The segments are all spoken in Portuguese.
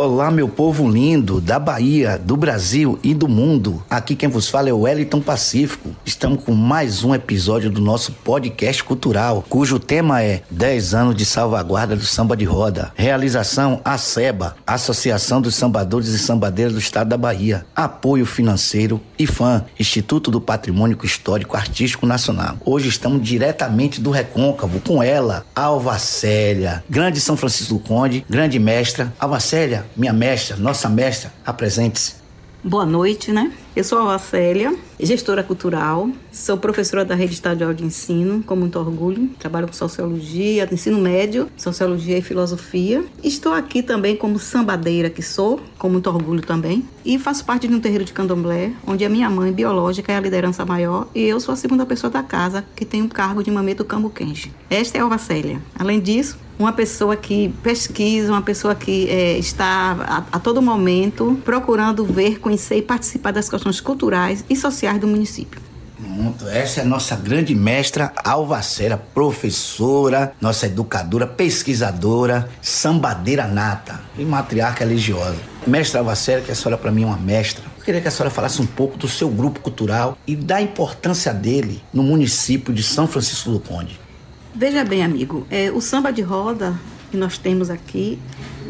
Olá, meu povo lindo da Bahia, do Brasil e do mundo. Aqui quem vos fala é o Wellington Pacífico. Estamos com mais um episódio do nosso podcast cultural, cujo tema é 10 anos de salvaguarda do samba de roda. Realização ASEBA, Associação dos Sambadores e Sambadeiras do Estado da Bahia. Apoio financeiro IFAM, Instituto do Patrimônio Histórico Artístico Nacional. Hoje estamos diretamente do Recôncavo com ela, Alva Célia, grande São Francisco do Conde, grande mestra. Alva Célia, minha mestra, nossa mestra, apresente-se. Boa noite, né? Eu sou a Célia, gestora cultural, sou professora da Rede Estadual de Ensino, com muito orgulho. Trabalho com sociologia, ensino médio, sociologia e filosofia. Estou aqui também como sambadeira que sou, com muito orgulho também. E faço parte de um terreiro de candomblé, onde a minha mãe biológica é a liderança maior e eu sou a segunda pessoa da casa que tem o cargo de mameto cambuquense. Esta é a Alva Célia. Além disso, uma pessoa que pesquisa, uma pessoa que é, está a, a, todo momento procurando ver, conhecer e participar das questões culturais e sociais do município. Muito. Essa é a nossa grande mestra Alvacera, professora, nossa educadora, pesquisadora, sambadeira nata e matriarca religiosa. Mestra Alvacera, que a senhora para mim é uma mestra. Eu queria que a senhora falasse um pouco do seu grupo cultural e da importância dele no município de São Francisco do Conde. Veja bem, amigo, é, o samba de roda que nós temos aqui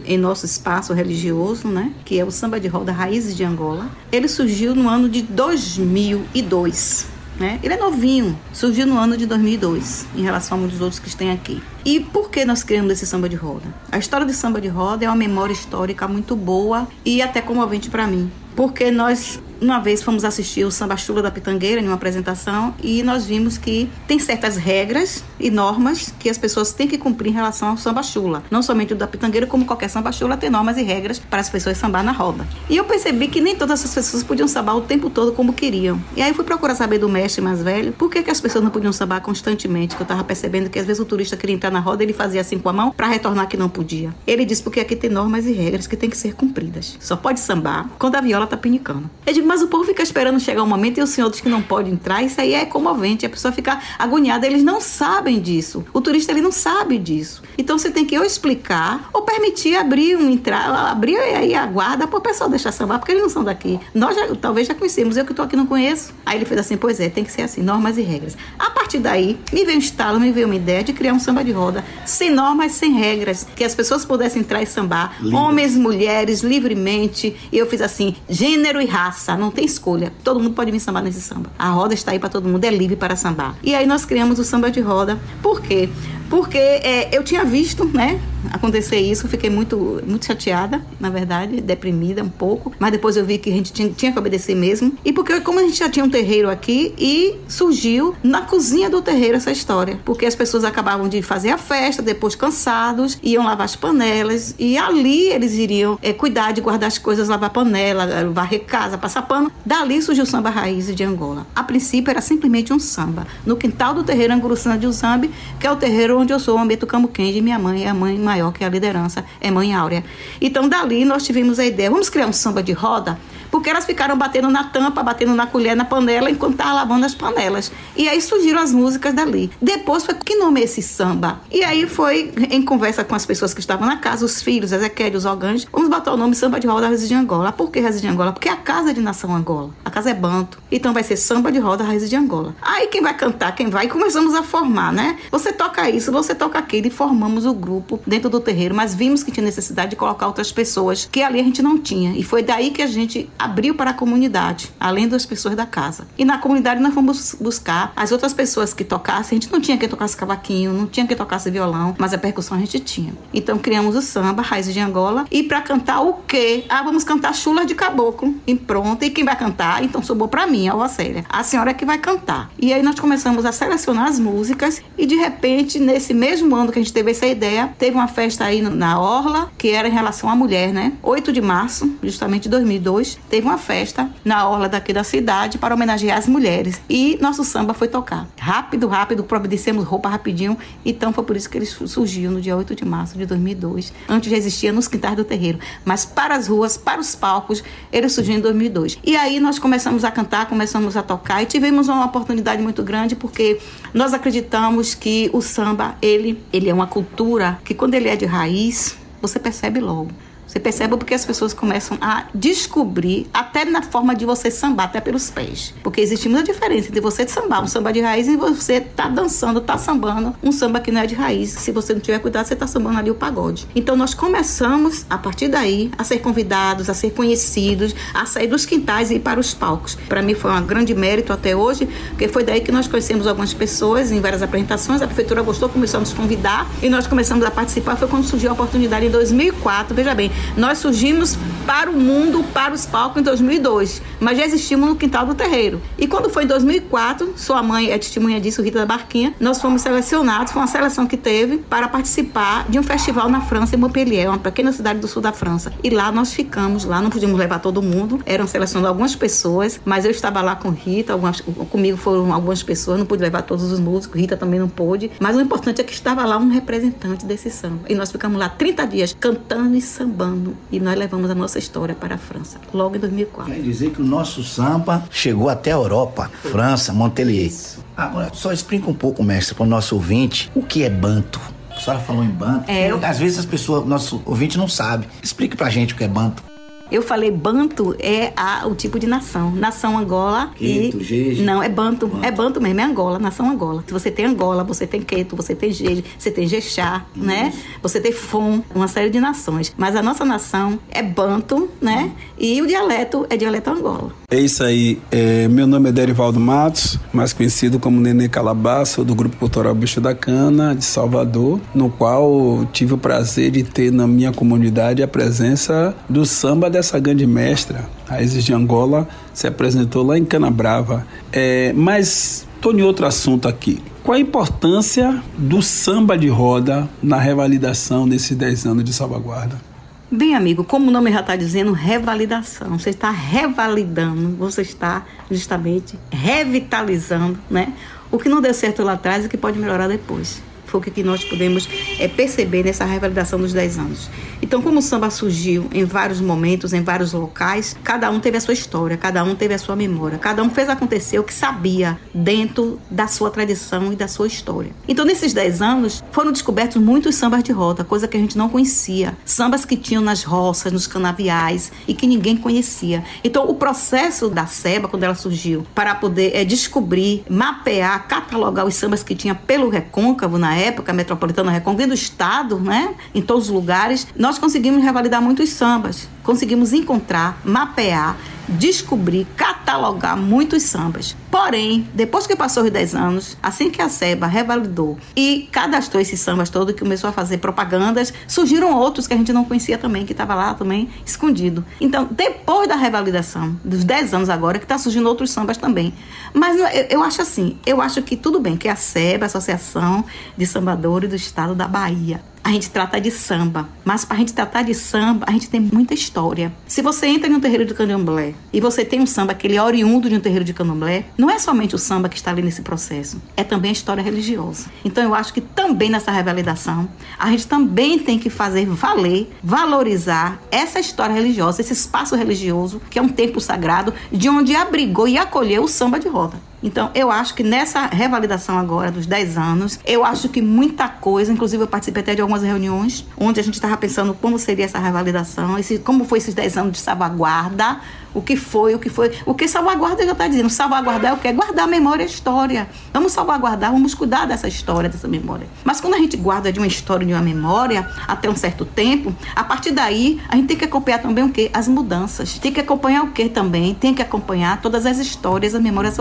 em nosso espaço religioso, né, que é o samba de roda Raízes de Angola, ele surgiu no ano de 2002. Né? Ele é novinho, surgiu no ano de 2002, em relação a muitos outros que tem aqui. E por que nós criamos esse samba de roda? A história de samba de roda é uma memória histórica muito boa e até comovente para mim, porque nós uma vez fomos assistir o Samba Chula da Pitangueira em uma apresentação e nós vimos que tem certas regras e normas que as pessoas têm que cumprir em relação ao samba chula. Não somente o da Pitangueira, como qualquer samba chula, tem normas e regras para as pessoas sambar na roda. E eu percebi que nem todas essas pessoas podiam sambar o tempo todo como queriam. E aí fui procurar saber do mestre mais velho por que, que as pessoas não podiam sambar constantemente, que eu estava percebendo que às vezes o turista queria entrar na roda, ele fazia assim com a mão para retornar que não podia. Ele disse porque aqui tem normas e regras que têm que ser cumpridas. Só pode sambar quando a viola tá pinicando. Eu digo, mas o povo fica esperando chegar um momento e os senhores que não podem entrar, isso aí é comovente, a pessoa fica agoniada, eles não sabem disso. O turista ele não sabe disso. Então você tem que ou explicar ou permitir abrir um entrar, abrir aí a guarda para o pessoal deixar sambar, porque eles não são daqui. Nós já, talvez já conhecemos, eu que estou aqui não conheço. Aí ele fez assim, pois é, tem que ser assim, normas e regras. A partir daí, me veio um estalo, me veio uma ideia de criar um samba de roda sem normas, sem regras, que as pessoas pudessem entrar e sambar, Lindo. homens, mulheres, livremente. E eu fiz assim, gênero e raça, não tem escolha. Todo mundo pode vir sambar nesse samba. A roda está aí para todo mundo, é livre para sambar. E aí nós criamos o samba de roda. Por quê? Porque é, eu tinha visto, né, acontecer isso, fiquei muito, muito chateada, na verdade, deprimida um pouco, mas depois eu vi que a gente tinha, tinha que obedecer mesmo. E porque, como a gente já tinha um terreiro aqui, e surgiu na cozinha do terreiro essa história, porque as pessoas acabavam de fazer a festa, depois cansados, iam lavar as panelas, e ali eles iriam é, cuidar de guardar as coisas, lavar panela, varrer casa, passar pano. Dali surgiu o samba raiz de Angola. A princípio era simplesmente um samba, no quintal do terreiro Anguruçana de Uzambi, que é o terreiro onde eu sou, o Ambeto Camuquende, minha mãe é a mãe maior que a liderança, é mãe Áurea. Então, dali nós tivemos a ideia, vamos criar um samba de roda? Porque elas ficaram batendo na tampa, batendo na colher, na panela, enquanto estavam lavando as panelas. E aí surgiram as músicas dali. Depois foi que nome esse samba? E aí foi em conversa com as pessoas que estavam na casa, os filhos, Ezequiel, os Oganges, vamos botar o nome Samba de Roda Raiz de Angola. Por que Raiz de Angola? Porque é a casa de nação Angola. A casa é Banto. Então vai ser Samba de Roda Raiz de Angola. Aí quem vai cantar, quem vai, e começamos a formar, né? Você toca isso, você toca aquilo e formamos o grupo dentro do terreiro, mas vimos que tinha necessidade de colocar outras pessoas que ali a gente não tinha. E foi daí que a gente abriu para a comunidade, além das pessoas da casa. E na comunidade nós fomos buscar as outras pessoas que tocassem. A gente não tinha quem tocasse cavaquinho, não tinha quem tocasse violão, mas a percussão a gente tinha. Então criamos o samba, Raiz de Angola. E para cantar o quê? Ah, vamos cantar Chula de Caboclo. E pronto. E quem vai cantar? Então sobrou para mim, a Alvacélia. A senhora é que vai cantar. E aí nós começamos a selecionar as músicas e de repente, nesse mesmo ano que a gente teve essa ideia, teve uma festa aí na Orla, que era em relação à mulher, né? 8 de março, justamente de 2002, teve uma festa na orla daqui da cidade para homenagear as mulheres. E nosso samba foi tocar. Rápido, rápido, providenciamos roupa rapidinho. Então foi por isso que ele surgiu no dia 8 de março de 2002. Antes já existia nos quintais do terreiro. Mas para as ruas, para os palcos, ele surgiu em 2002. E aí nós começamos a cantar, começamos a tocar e tivemos uma oportunidade muito grande porque nós acreditamos que o samba, ele, ele é uma cultura que quando ele é de raiz, você percebe logo. Você percebe porque as pessoas começam a descobrir, até na forma de você sambar, até pelos pés. Porque existe muita diferença entre você sambar um samba de raiz e você tá dançando, tá sambando um samba que não é de raiz. Se você não tiver cuidado, você tá sambando ali o pagode. Então nós começamos, a partir daí, a ser convidados, a ser conhecidos, a sair dos quintais e ir para os palcos. Para mim foi um grande mérito até hoje, porque foi daí que nós conhecemos algumas pessoas em várias apresentações. A prefeitura gostou, começou a nos convidar e nós começamos a participar. Foi quando surgiu a oportunidade em 2004. Veja bem, nós surgimos para o mundo, para os palcos em 2002, mas já existimos no quintal do terreiro. E quando foi em 2004, sua mãe é testemunha disso, Rita da Barquinha, nós fomos selecionados, foi uma seleção que teve para participar de um festival na França, em Montpellier, uma pequena cidade do sul da França. E lá nós ficamos, lá não podíamos levar todo mundo, eram selecionadas algumas pessoas, mas eu estava lá com Rita, algumas, comigo foram algumas pessoas, não pude levar todos os músicos, Rita também não pôde, mas o importante é que estava lá um representante desse samba. E nós ficamos lá 30 dias cantando e sambando e nós levamos a nossa história para a França, logo em 2004. Quer dizer que o nosso samba chegou até a Europa, França, Montpellier. Isso. Agora, só explica um pouco, mestre, para o nosso ouvinte, o que é banto? A senhora falou em banto. É, eu... Às vezes as pessoas, nosso ouvinte não sabe. Explique pra gente o que é banto. Eu falei banto é a, o tipo de nação. Nação Angola Queto, e Jeje. não é banto, banto, é banto mesmo, é Angola, nação Angola. Se você tem Angola, você tem Queto, você tem Jeje, você tem Jexá, né? Você tem Fon, uma série de nações. Mas a nossa nação é banto, né? E o dialeto é dialeto Angola. É isso aí. É, meu nome é Derivaldo Matos, mais conhecido como Nenê Calabaço, do Grupo Cultural Bicho da Cana, de Salvador, no qual tive o prazer de ter na minha comunidade a presença do samba dessa grande mestra, Raízes de Angola, se apresentou lá em Canabrava. É, mas estou em outro assunto aqui. Qual a importância do samba de roda na revalidação desses 10 anos de salvaguarda? Bem, amigo, como o nome já está dizendo, revalidação. Você está revalidando, você está justamente revitalizando, né? O que não deu certo lá atrás e que pode melhorar depois. Foi o que nós podemos é, perceber nessa revalidação dos 10 anos. Então, como o samba surgiu em vários momentos, em vários locais, cada um teve a sua história, cada um teve a sua memória, cada um fez acontecer o que sabia dentro da sua tradição e da sua história. Então, nesses 10 anos, foram descobertos muitos sambas de roda, coisa que a gente não conhecia. Sambas que tinham nas roças, nos canaviais e que ninguém conhecia. Então, o processo da SEBA, quando ela surgiu, para poder é, descobrir, mapear, catalogar os sambas que tinha pelo recôncavo na época, metropolitana recôncavo, do estado, né, em todos os lugares, nós conseguimos revalidar muitos sambas, conseguimos encontrar, mapear descobrir, catalogar muitos sambas. Porém, depois que passou os 10 anos, assim que a SEBA revalidou e cadastrou esses sambas todos, que começou a fazer propagandas, surgiram outros que a gente não conhecia também, que estava lá também escondido. Então, depois da revalidação, dos 10 anos agora, que está surgindo outros sambas também. Mas eu, eu acho assim, eu acho que tudo bem, que a SEBA, a Associação de Sambadores do Estado da Bahia, a gente trata de samba. Mas para a gente tratar de samba, a gente tem muita história. Se você entra um terreiro de candomblé e você tem um samba que ele é oriundo de um terreiro de candomblé, não é somente o samba que está ali nesse processo, é também a história religiosa. Então eu acho que também nessa revalidação, a gente também tem que fazer valer, valorizar essa história religiosa, esse espaço religioso, que é um templo sagrado, de onde abrigou e acolheu o samba de roda. Então, eu acho que nessa revalidação agora dos 10 anos, eu acho que muita coisa, inclusive eu participei até de algumas reuniões, onde a gente estava pensando como seria essa revalidação, esse, como foi esses 10 anos de salvaguarda, o que foi, o que foi. O que salvaguarda já está dizendo. Salvaguardar é o que? É guardar a memória e a história. Vamos salvaguardar, vamos cuidar dessa história, dessa memória. Mas quando a gente guarda de uma história, de uma memória, até um certo tempo, a partir daí, a gente tem que acompanhar também o quê? As mudanças. Tem que acompanhar o quê também? Tem que acompanhar todas as histórias, as memórias.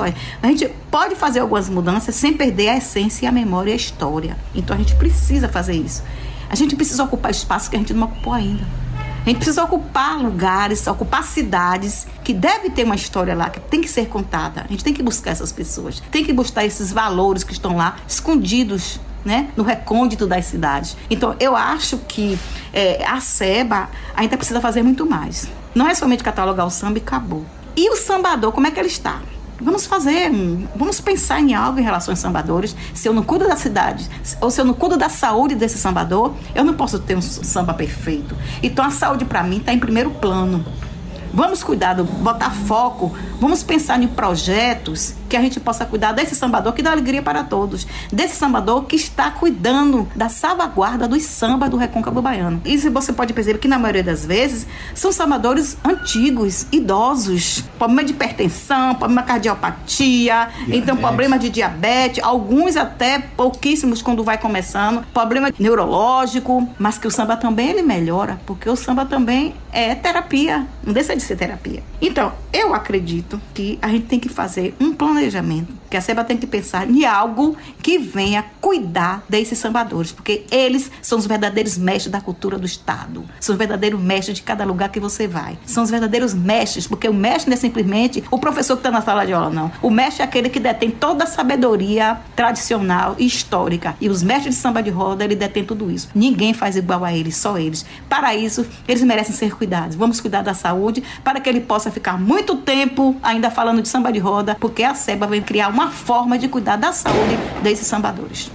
A gente pode fazer algumas mudanças sem perder a essência, a memória e a história. Então a gente precisa fazer isso. A gente precisa ocupar espaços que a gente não ocupou ainda. A gente precisa ocupar lugares, ocupar cidades que deve ter uma história lá, que tem que ser contada. A gente tem que buscar essas pessoas, tem que buscar esses valores que estão lá escondidos né, no recôndito das cidades. Então, eu acho que é, a SEBA ainda precisa fazer muito mais. Não é somente catalogar o samba e acabou. E o sambador, como é que ele está? Vamos fazer, vamos pensar em algo em relação aos sambadores. Se eu não cuido da cidade, ou se eu não cuido da saúde desse sambador, eu não posso ter um samba perfeito. Então a saúde para mim está em primeiro plano. Vamos cuidar, do, botar foco, vamos pensar em projetos que a gente possa cuidar desse sambador que dá alegria para todos, desse sambador que está cuidando da salvaguarda dos samba do recôncavo baiano. E você pode perceber que na maioria das vezes são sambadores antigos, idosos, problema de hipertensão, problema de cardiopatia, diabetes. então problema de diabetes, alguns até pouquíssimos quando vai começando, problema neurológico, mas que o samba também ele melhora, porque o samba também é terapia, não deixa de ser terapia. Então, eu acredito que a gente tem que fazer um planejamento, que a SEBA tem que pensar em algo que venha cuidar desses sambadores, porque eles são os verdadeiros mestres da cultura do Estado, são os verdadeiros mestres de cada lugar que você vai, são os verdadeiros mestres, porque o mestre não é simplesmente o professor que está na sala de aula, não. O mestre é aquele que detém toda a sabedoria tradicional e histórica, e os mestres de samba de roda, ele detém tudo isso. Ninguém faz igual a eles, só eles. Para isso, eles merecem ser cuidados. Vamos cuidar da saúde para que ele possa ficar muito tempo ainda falando de samba de roda, porque a SEBA vai criar uma forma de cuidar da saúde desses sambadores.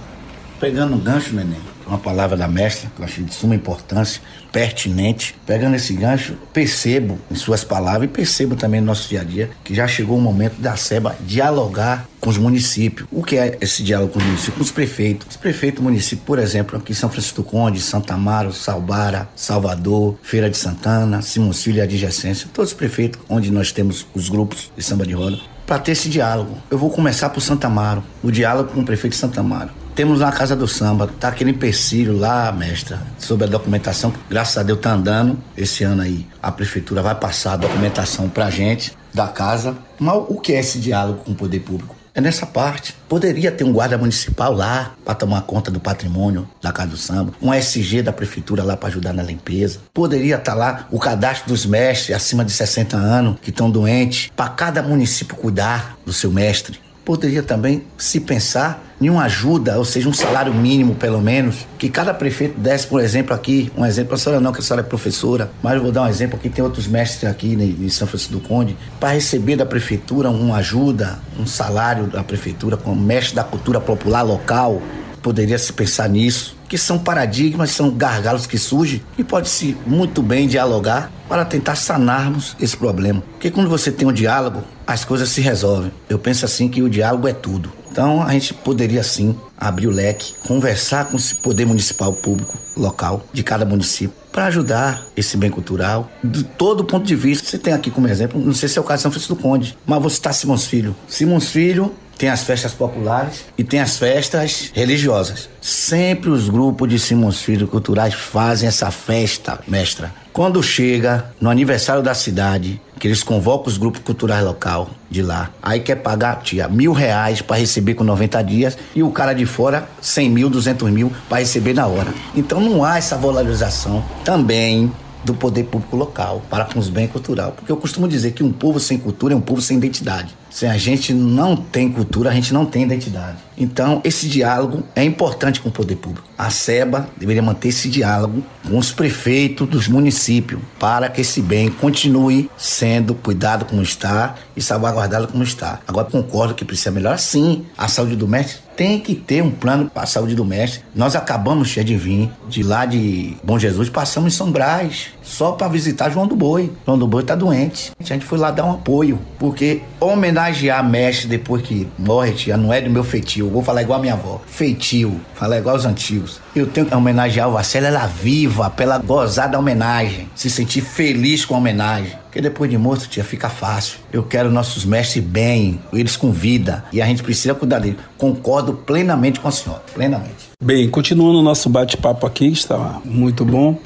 Pegando um gancho, neném, uma palavra da mestra, que eu achei de suma importância, pertinente. Pegando esse gancho, percebo em suas palavras e percebo também no nosso dia a dia que já chegou o momento da SEBA dialogar com os municípios. O que é esse diálogo com os municípios? Com os prefeitos. Os prefeitos do município, por exemplo, aqui em São Francisco do Conde, Santa Amaro, Salbara, Salvador, Feira de Santana, Simões Filho e Adjacência, todos os prefeitos onde nós temos os grupos de samba de roda, para ter esse diálogo. Eu vou começar por Santa Amaro, o diálogo com o prefeito de Santa Amaro. Temos na Casa do Samba, tá aquele empecilho lá, mestra, sobre a documentação. Graças a Deus tá andando. Esse ano aí a prefeitura vai passar a documentação pra gente da casa. Mas o que é esse diálogo com o poder público? É nessa parte. Poderia ter um guarda municipal lá para tomar conta do patrimônio da Casa do Samba, um SG da prefeitura lá para ajudar na limpeza. Poderia estar tá lá o cadastro dos mestres acima de 60 anos que estão doentes, para cada município cuidar do seu mestre poderia também se pensar em uma ajuda, ou seja, um salário mínimo pelo menos, que cada prefeito desse, por exemplo, aqui, um exemplo, a senhora não, que a senhora é professora, mas eu vou dar um exemplo aqui, tem outros mestres aqui em São Francisco do Conde, para receber da prefeitura uma ajuda, um salário da prefeitura como mestre da cultura popular local, poderia se pensar nisso, que são paradigmas, são gargalos que surgem e pode-se muito bem dialogar para tentar sanarmos esse problema. Porque quando você tem um diálogo, as coisas se resolvem. Eu penso assim que o diálogo é tudo. Então a gente poderia sim abrir o leque, conversar com o poder municipal público local de cada município para ajudar esse bem cultural de todo ponto de vista. Você tem aqui como exemplo, não sei se é o caso de São Francisco do Conde, mas você está Simões Filho. Simões Filho tem as festas populares e tem as festas religiosas. Sempre os grupos de Simões Filho Culturais fazem essa festa, mestra. Quando chega no aniversário da cidade, que eles convocam os grupos culturais local de lá, aí quer pagar, tia, mil reais para receber com 90 dias e o cara de fora 100 mil, 200 mil para receber na hora. Então não há essa valorização também do poder público local para com os bens culturais. Porque eu costumo dizer que um povo sem cultura é um povo sem identidade. Se a gente não tem cultura, a gente não tem identidade. Então, esse diálogo é importante com o poder público. A SEBA deveria manter esse diálogo com os prefeitos dos municípios para que esse bem continue sendo cuidado como está e salvaguardado como está. Agora, concordo que precisa melhorar sim a saúde do mestre. Tem que ter um plano para a saúde do mestre. Nós acabamos de vir de lá de Bom Jesus, passamos em São Brás, só para visitar João do Boi. João do Boi está doente. A gente foi lá dar um apoio, porque homenagear mestre depois que morre, tia, não é do meu feitio. Vou falar igual a minha avó. Feitio. Falar igual os antigos. Eu tenho que homenagear o Vacela, ela viva, pela gozar da homenagem. Se sentir feliz com a homenagem. Porque depois de morto, tia, fica fácil. Eu quero nossos mestres bem, eles com vida. E a gente precisa cuidar deles. Concordo plenamente com a senhora. Plenamente. Bem, continuando o nosso bate-papo aqui, está muito bom.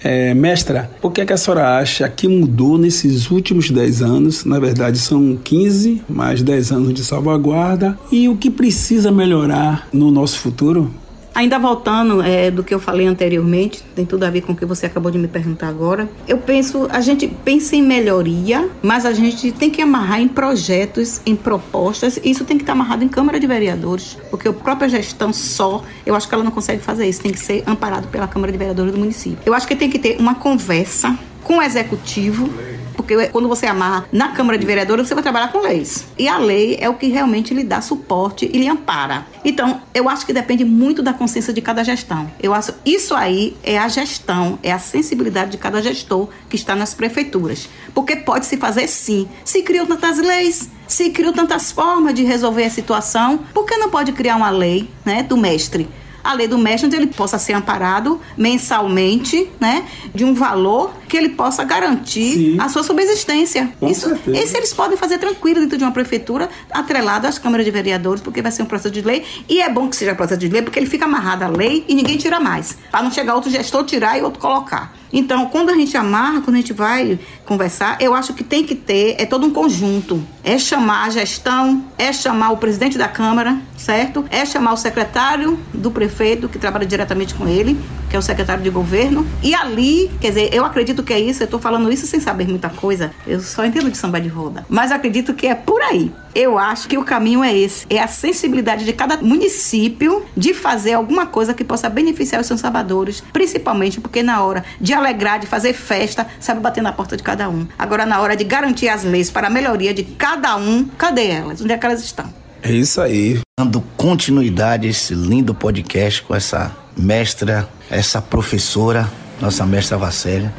É, mestra, o que, é que a senhora acha que mudou nesses últimos 10 anos? Na verdade, são 15 mais 10 anos de salvaguarda. E o que precisa melhorar no nosso futuro? Ainda voltando é, do que eu falei anteriormente, tem tudo a ver com o que você acabou de me perguntar agora. Eu penso, a gente pensa em melhoria, mas a gente tem que amarrar em projetos, em propostas. E isso tem que estar amarrado em Câmara de Vereadores, porque a própria gestão só, eu acho que ela não consegue fazer isso. Tem que ser amparado pela Câmara de Vereadores do município. Eu acho que tem que ter uma conversa com o executivo porque quando você amarra na Câmara de Vereadores, você vai trabalhar com leis. E a lei é o que realmente lhe dá suporte e lhe ampara. Então, eu acho que depende muito da consciência de cada gestão. Eu acho isso aí é a gestão, é a sensibilidade de cada gestor que está nas prefeituras. Porque pode se fazer sim. Se criam tantas leis, se criam tantas formas de resolver a situação, por que não pode criar uma lei, né, do mestre? A lei do mestre, ele possa ser amparado mensalmente, né, de um valor que ele possa garantir Sim. a sua subsistência. Com Isso, esse eles podem fazer tranquilo dentro de uma prefeitura, atrelado às câmaras de vereadores, porque vai ser um processo de lei. E é bom que seja processo de lei, porque ele fica amarrado à lei e ninguém tira mais. Para não chegar outro gestor, tirar e outro colocar. Então, quando a gente amarra, quando a gente vai conversar, eu acho que tem que ter, é todo um conjunto. É chamar a gestão, é chamar o presidente da Câmara, certo? É chamar o secretário do prefeito, que trabalha diretamente com ele, que é o secretário de governo. E ali, quer dizer, eu acredito que é isso, eu estou falando isso sem saber muita coisa, eu só entendo de samba de roda. Mas acredito que é por aí. Eu acho que o caminho é esse: é a sensibilidade de cada município de fazer alguma coisa que possa beneficiar os seus sabadores, principalmente porque na hora de alegrar, de fazer festa, sabe bater na porta de cada um. Agora, na hora de garantir as leis para a melhoria de cada um, cadê elas? Onde é que elas estão? É isso aí. Dando continuidade a esse lindo podcast com essa mestra, essa professora, nossa mestra Vacélia.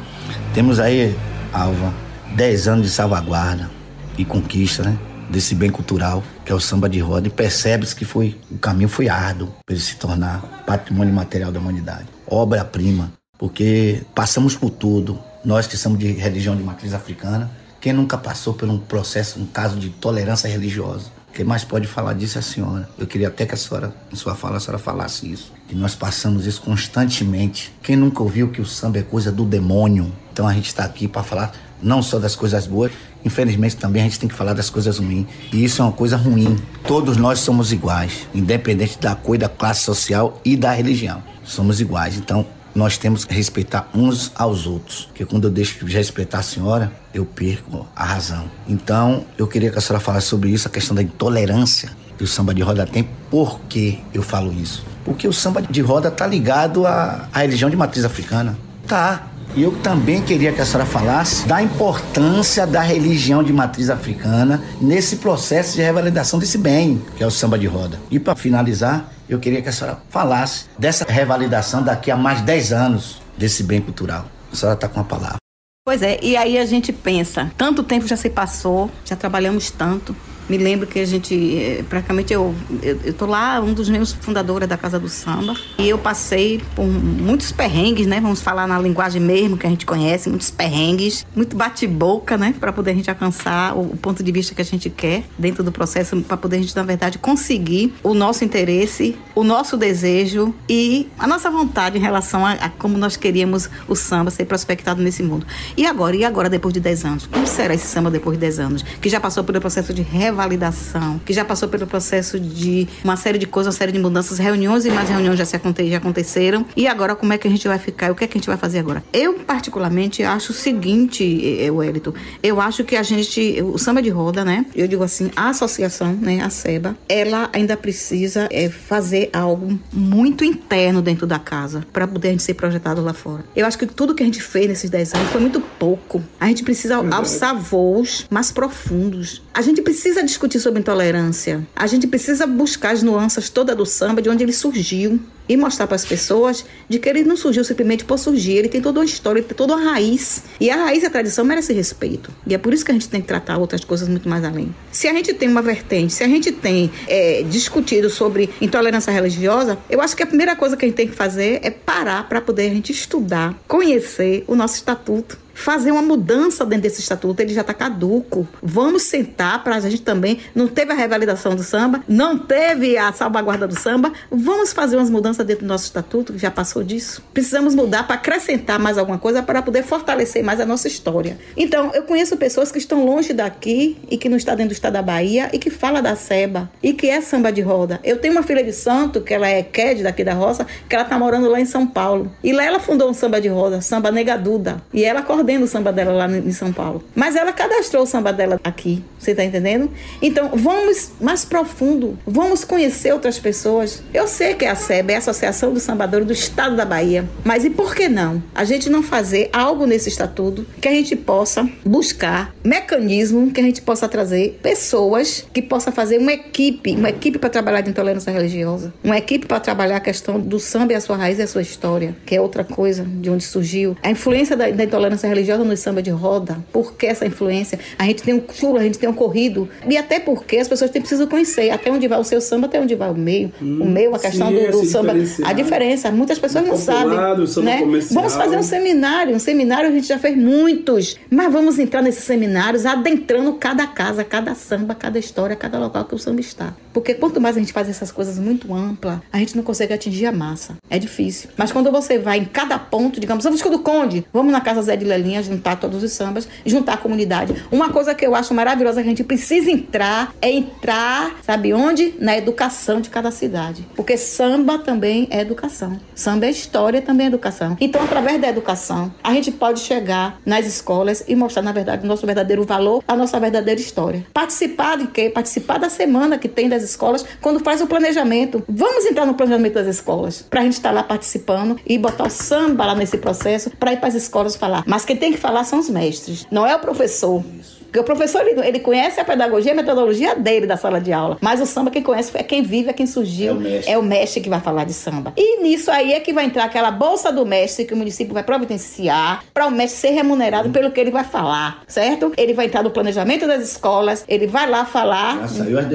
Temos aí, Alva, 10 anos de salvaguarda e conquista, né? Desse bem cultural, que é o samba de roda, e percebe-se que foi, o caminho foi árduo para ele se tornar patrimônio material da humanidade. Obra-prima, porque passamos por tudo. Nós que somos de religião de matriz africana, quem nunca passou por um processo, um caso de tolerância religiosa? Quem mais pode falar disso é a senhora. Eu queria até que a senhora, em sua fala, a senhora falasse isso. E nós passamos isso constantemente. Quem nunca ouviu que o samba é coisa do demônio? Então a gente está aqui para falar não só das coisas boas, infelizmente também a gente tem que falar das coisas ruins. E isso é uma coisa ruim. Todos nós somos iguais, independente da cor, da classe social e da religião. Somos iguais. Então nós temos que respeitar uns aos outros. Porque quando eu deixo de respeitar a senhora, eu perco a razão. Então, eu queria que a senhora falasse sobre isso, a questão da intolerância que o samba de roda tem. Por que eu falo isso? Porque o samba de roda tá ligado à, à religião de matriz africana. Tá. E eu também queria que a senhora falasse da importância da religião de matriz africana nesse processo de revalidação desse bem, que é o samba de roda. E para finalizar, eu queria que a senhora falasse dessa revalidação daqui a mais de 10 anos desse bem cultural. A senhora está com a palavra. Pois é, e aí a gente pensa, tanto tempo já se passou, já trabalhamos tanto, me lembro que a gente, eh, praticamente eu, eu, eu tô lá, um dos meus fundadores da Casa do Samba, e eu passei por muitos perrengues, né? Vamos falar na linguagem mesmo que a gente conhece, muitos perrengues, muito bate-boca, né? Para poder a gente alcançar o, o, ponto de vista que a gente quer dentro do processo, para poder a gente, na verdade, conseguir o nosso interesse, o nosso desejo e a nossa vontade em relação a, a como nós queríamos o samba ser prospectado nesse mundo. E agora? E agora, depois de 10 anos? Como será esse samba depois de 10 anos? Que já passou pelo processo de revalidação, que já passou pelo processo de uma série de coisas, uma série de mudanças, reuniões e mais reuniões já, se aconte, já aconteceram. E agora como é que a gente vai ficar? O que é que a gente vai fazer agora? Eu, particularmente, acho o seguinte, Wellington, eu acho que a gente, o samba de roda, né? Eu digo assim, a associação, né, a SEBA, ela ainda precisa é, fazer algo muito interno dentro da casa para poder a gente ser projetado lá fora. Eu acho que tudo que a gente fez nesses 10 anos foi muito pouco. A gente precisa alçar voos mais profundos. A gente precisa precisa discutir sobre intolerância. A gente precisa buscar as nuances toda do samba, de onde ele surgiu e mostrar para as pessoas de que ele não surgiu simplesmente por surgir, ele tem toda uma história, ele tem toda uma raiz. E a raiz e a tradição merece respeito. E é por isso que a gente tem que tratar outras coisas muito mais além. Se a gente tem uma vertente, se a gente tem é, discutido sobre intolerância religiosa, eu acho que a primeira coisa que a gente tem que fazer é parar para poder a gente estudar, conhecer o nosso estatuto fazer uma mudança dentro desse estatuto, ele já está caduco. Vamos sentar para a gente também. Não teve a revalidação do samba, não teve a salvaguarda do samba. Vamos fazer umas mudanças dentro do nosso estatuto, que já passou disso. Precisamos mudar para acrescentar mais alguma coisa para poder fortalecer mais a nossa história. Então, eu conheço pessoas que estão longe daqui e que não está dentro do estado da Bahia e que fala da seba e que é samba de roda. Eu tenho uma filha de santo, que ela é Ked daqui da roça, que ela está morando lá em São Paulo. E lá ela fundou um samba de roda, samba Negaduda. E ela coordena podendo o samba dela lá em São Paulo. Mas ela cadastrou o samba dela aqui. Você tá entendendo? Então, vamos mais profundo. Vamos conhecer outras pessoas. Eu sei que é a SEB é a Associação do Sambador do Estado da Bahia. Mas e por que não? A gente não fazer algo nesse estatuto que a gente possa buscar mecanismo que a gente possa trazer pessoas que possa fazer uma equipe, uma equipe para trabalhar de intolerância religiosa, uma equipe para trabalhar a questão do samba e a sua raiz e a sua história, que é outra coisa de onde surgiu. A influência da, da intolerância religiosa no samba de roda, por que essa influência? A gente tem um chulo, a gente tem um corrido, e até porque as pessoas têm, precisam conhecer até onde vai o seu samba, até onde vai o meio. Hum, o meio, a questão sim, do, do samba. A diferença, muitas pessoas não sabem. Né? Vamos fazer um seminário, um seminário a gente já fez muitos, mas vamos entrar nesses seminários adentrando cada casa, cada samba, cada história, cada local que o samba está. Porque quanto mais a gente faz essas coisas muito amplas, a gente não consegue atingir a massa. É difícil. Mas quando você vai em cada ponto, digamos, vamos do Conde, vamos na Casa Zé de Lelinha, juntar todos os sambas, juntar a comunidade. Uma coisa que eu acho maravilhosa que a gente precisa entrar é entrar, sabe onde? Na educação de cada cidade. Porque samba também é educação. Samba é história, também é educação. Então, através da educação, a gente pode chegar nas escolas e mostrar, na verdade, o nosso verdadeiro valor, a nossa verdadeira história. Participar de quê? Participar da semana que tem das escolas quando faz o planejamento. Vamos entrar no planejamento das escolas para a gente estar tá lá participando e botar o samba lá nesse processo para ir para as escolas falar. Mas quem tem que falar são os mestres, não é o professor. Porque o professor, ele, ele conhece a pedagogia, a metodologia dele da sala de aula. Mas o samba, quem conhece é quem vive, é quem surgiu. É o mestre, é o mestre que vai falar de samba. E nisso aí é que vai entrar aquela bolsa do mestre que o município vai providenciar para o mestre ser remunerado hum. pelo que ele vai falar, certo? Ele vai entrar no planejamento das escolas, ele vai lá falar,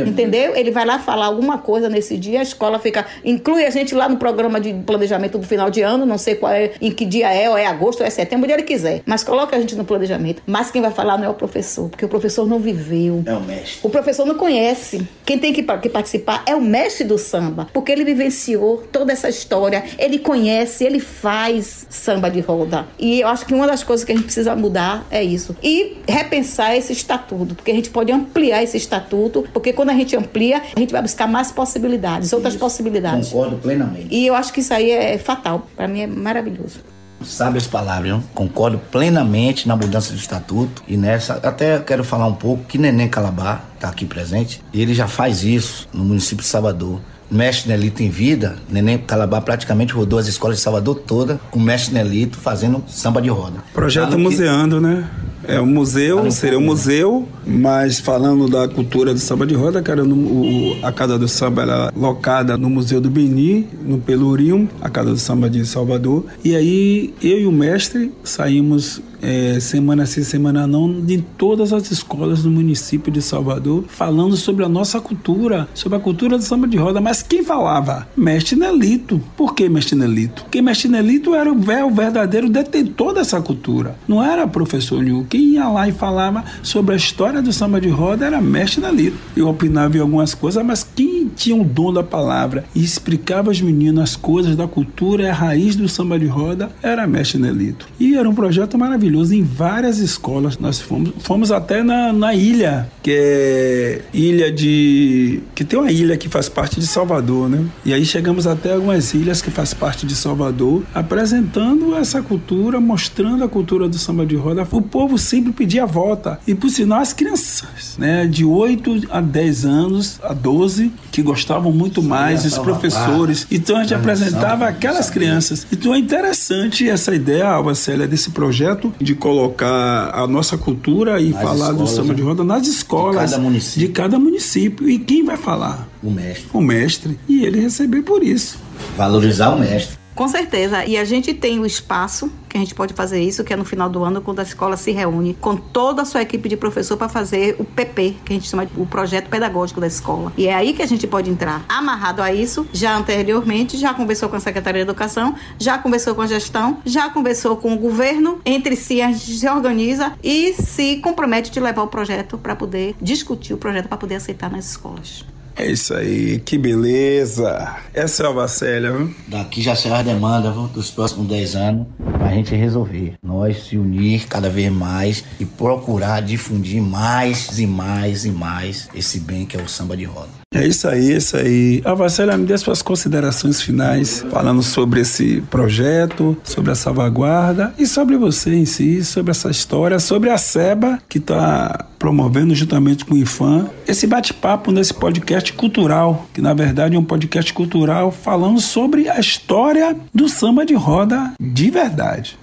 entendeu? Ele vai lá falar alguma coisa nesse dia, a escola fica, inclui a gente lá no programa de planejamento do final de ano, não sei qual é, em que dia é, ou é agosto, ou é setembro, onde ele quiser. Mas coloca a gente no planejamento. Mas quem vai falar não é o professor porque o professor não viveu. É o mestre. O professor não conhece. Quem tem que, que participar é o mestre do samba, porque ele vivenciou toda essa história, ele conhece, ele faz samba de roda. E eu acho que uma das coisas que a gente precisa mudar é isso. E repensar esse estatuto, porque a gente pode ampliar esse estatuto, porque quando a gente amplia, a gente vai buscar mais possibilidades, outras isso. possibilidades. Concordo plenamente. E eu acho que isso aí é fatal. Para mim é maravilhoso. Sabe as palavras, não? Concordo plenamente na mudança do estatuto e nessa. Até quero falar um pouco que Neném Calabar está aqui presente. Ele já faz isso no município de Salvador. Mestre Nelito em vida, Neném Calabar praticamente rodou as escolas de Salvador toda com o Mestre Nelito fazendo samba de roda. Projeto Museando, que... né? É um museu, seria um museu, mas falando da cultura do samba de roda, cara, no, o, a Casa do Samba era locada no Museu do Beni, no Pelourinho, a Casa do Samba de Salvador. E aí eu e o mestre saímos é, semana sim, semana não, de todas as escolas do município de Salvador, falando sobre a nossa cultura, sobre a cultura do samba de roda. Mas quem falava? Mestre Nelito. Por que Mestre Nelito? Porque Mestre Nelito era o verdadeiro detentor dessa cultura. Não era professor nenhum. Quem ia lá e falava sobre a história do samba de roda era Mestre Nelito. Eu opinava em algumas coisas, mas quem tinha o dom da palavra e explicava aos meninos as coisas da cultura e a raiz do samba de roda era Mestre Nelito. E era um projeto maravilhoso maravilhoso em várias escolas. Nós fomos, fomos até na, na ilha, que é ilha de. que tem uma ilha que faz parte de Salvador, né? E aí chegamos até algumas ilhas que faz parte de Salvador, apresentando essa cultura, mostrando a cultura do samba de roda. O povo sempre pedia volta. E por sinal, as crianças, né? De 8 a 10 anos, a 12, que gostavam muito Sim, mais, os professores. Então a gente apresentava aquelas crianças. Então é interessante essa ideia, Alva Célia, desse projeto de colocar a nossa cultura e nas falar escolas, do samba de né? roda nas escolas de cada, município. de cada município. E quem vai falar? O mestre. O mestre. E ele receber por isso. Valorizar o mestre. Com certeza. E a gente tem o espaço que a gente pode fazer isso, que é no final do ano, quando a escola se reúne com toda a sua equipe de professor para fazer o PP, que a gente chama de o projeto pedagógico da escola. E é aí que a gente pode entrar. Amarrado a isso, já anteriormente, já conversou com a Secretaria de Educação, já conversou com a gestão, já conversou com o governo, entre si a gente se organiza e se compromete de levar o projeto para poder discutir o projeto para poder aceitar nas escolas. É isso aí, que beleza. Essa é a Vacélia, viu? Daqui já será a demanda viu, dos próximos 10 anos para a gente resolver. Nós se unir cada vez mais e procurar difundir mais e mais e mais esse bem que é o samba de roda. É isso aí, é isso aí. A Vasselha, me dê suas considerações finais, falando sobre esse projeto, sobre a salvaguarda e sobre você em si, sobre essa história, sobre a SEBA, que está promovendo juntamente com o IFAM esse bate-papo nesse podcast cultural, que na verdade é um podcast cultural falando sobre a história do samba de roda de verdade.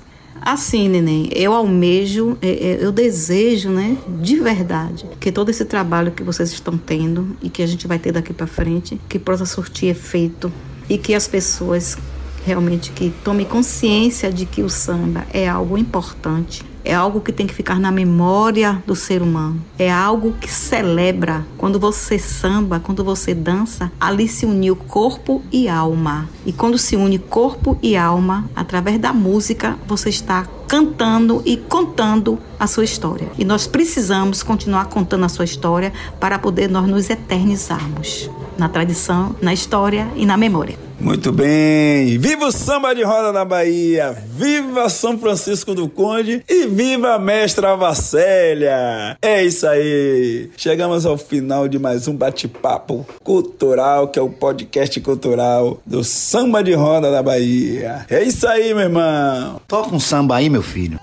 Assim, neném, eu almejo, é, é, eu desejo, né, de verdade, que todo esse trabalho que vocês estão tendo e que a gente vai ter daqui para frente, que possa surtir efeito e que as pessoas realmente que tomem consciência de que o samba é algo importante, é algo que tem que ficar na memória do ser humano. É algo que celebra. Quando você samba, quando você dança, ali se uniu corpo e alma. E quando se une corpo e alma, através da música, você está cantando e contando a sua história. E nós precisamos continuar contando a sua história para poder nós nos eternizarmos na tradição, na história e na memória. Muito bem! Viva o samba de roda na Bahia! Viva São Francisco do Conde e viva a mestra Vacélia! É isso aí! Chegamos ao final de mais um bate-papo cultural, que é o podcast cultural do samba de roda da Bahia. É isso aí, meu irmão! Toca um samba aí, meu filho.